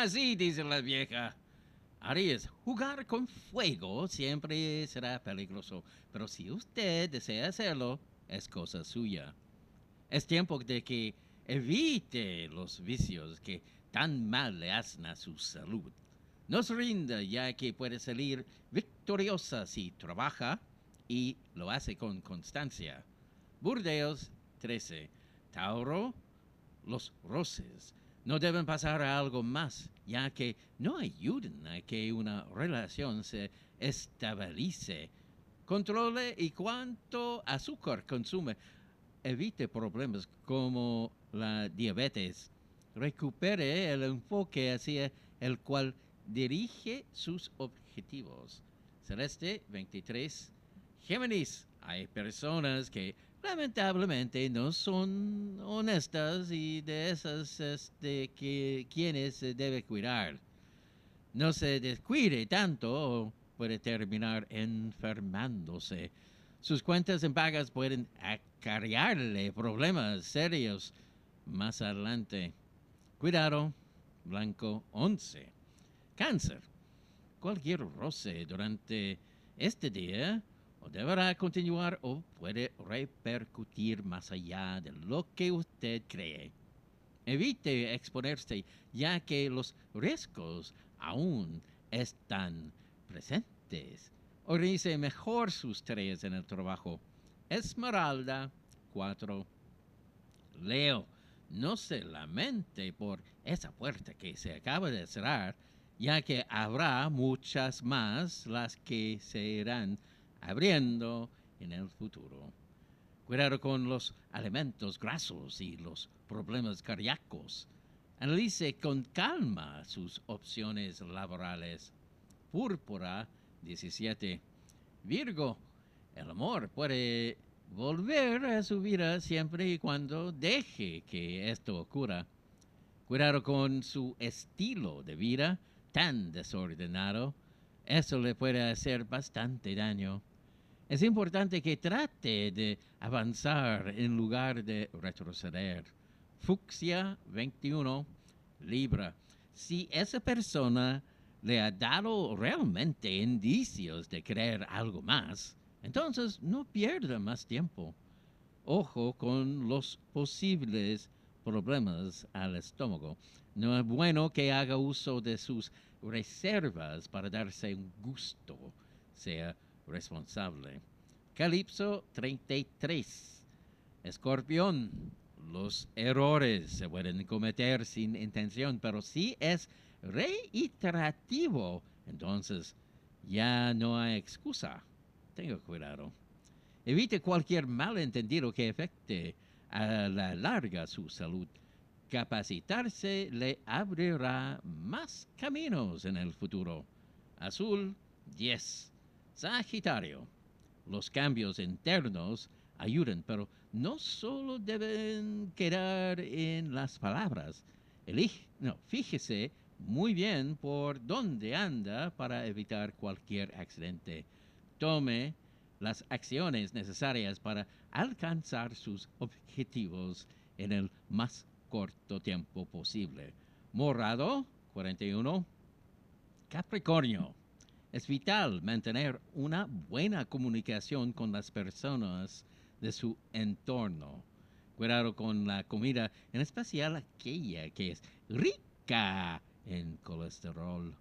Así dice la vieja. Aries, jugar con fuego siempre será peligroso, pero si usted desea hacerlo, es cosa suya. Es tiempo de que evite los vicios que tan mal le hacen a su salud. No se rinda ya que puede salir victoriosa si trabaja y lo hace con constancia. Burdeos 13. Tauro, los roces no deben pasar a algo más, ya que no ayudan a que una relación se estabilice. Controle y cuánto azúcar consume. Evite problemas como la diabetes. Recupere el enfoque hacia el cual dirige sus objetivos. Celeste 23. Géminis. Hay personas que lamentablemente no son honestas y de esas este, que quienes se debe cuidar. No se descuide tanto o puede terminar enfermándose. Sus cuentas en pagas pueden acarrearle problemas serios más adelante. Cuidado, blanco 11. Cáncer. Cualquier roce durante este día o deberá continuar o puede repercutir más allá de lo que usted cree. Evite exponerse ya que los riesgos aún están presentes. Organice mejor sus tareas en el trabajo. Esmeralda 4. Leo, no se lamente por esa puerta que se acaba de cerrar, ya que habrá muchas más las que se irán abriendo en el futuro. Cuidado con los alimentos grasos y los problemas cardíacos. Analice con calma sus opciones laborales. Púrpura 17. Virgo, el amor puede volver a su vida siempre y cuando deje que esto ocurra. Cuidado con su estilo de vida tan desordenado. Eso le puede hacer bastante daño. Es importante que trate de avanzar en lugar de retroceder. Fucsia 21, Libra. Si esa persona le ha dado realmente indicios de querer algo más, entonces no pierda más tiempo. Ojo con los posibles problemas al estómago. No es bueno que haga uso de sus reservas para darse un gusto, sea responsable. Calipso 33. Escorpión. Los errores se pueden cometer sin intención, pero si es reiterativo, entonces ya no hay excusa. Tenga cuidado. Evite cualquier malentendido que afecte a la larga su salud. Capacitarse le abrirá más caminos en el futuro. Azul 10. Sagitario. Los cambios internos ayudan, pero no solo deben quedar en las palabras. Elige, no, fíjese muy bien por dónde anda para evitar cualquier accidente. Tome las acciones necesarias para alcanzar sus objetivos en el más corto tiempo posible. Morado 41. Capricornio. Es vital mantener una buena comunicación con las personas de su entorno. Cuidado con la comida, en especial aquella que es rica en colesterol.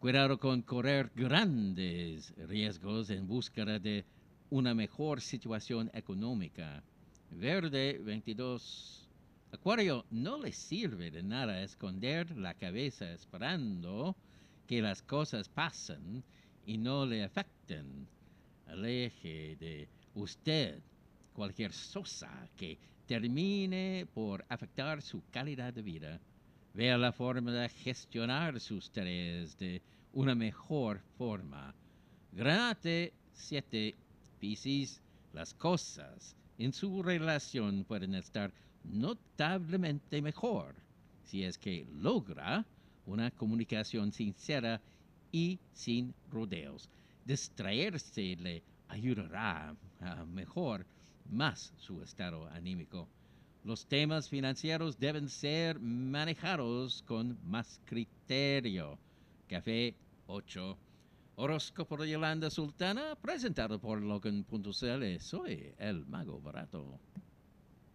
Cuidado con correr grandes riesgos en búsqueda de una mejor situación económica. Verde 22. Acuario, no le sirve de nada esconder la cabeza esperando que las cosas pasen y no le afecten. Aleje de usted cualquier sosa que termine por afectar su calidad de vida. Vea la forma de gestionar sus tareas de una mejor forma. Granate 7 Piscis, las cosas en su relación pueden estar notablemente mejor si es que logra una comunicación sincera y sin rodeos. Distraerse le ayudará a mejor más su estado anímico. Los temas financieros deben ser manejados con más criterio. Café 8. Horóscopo de Yolanda Sultana, presentado por Logan.cl. Soy el mago barato.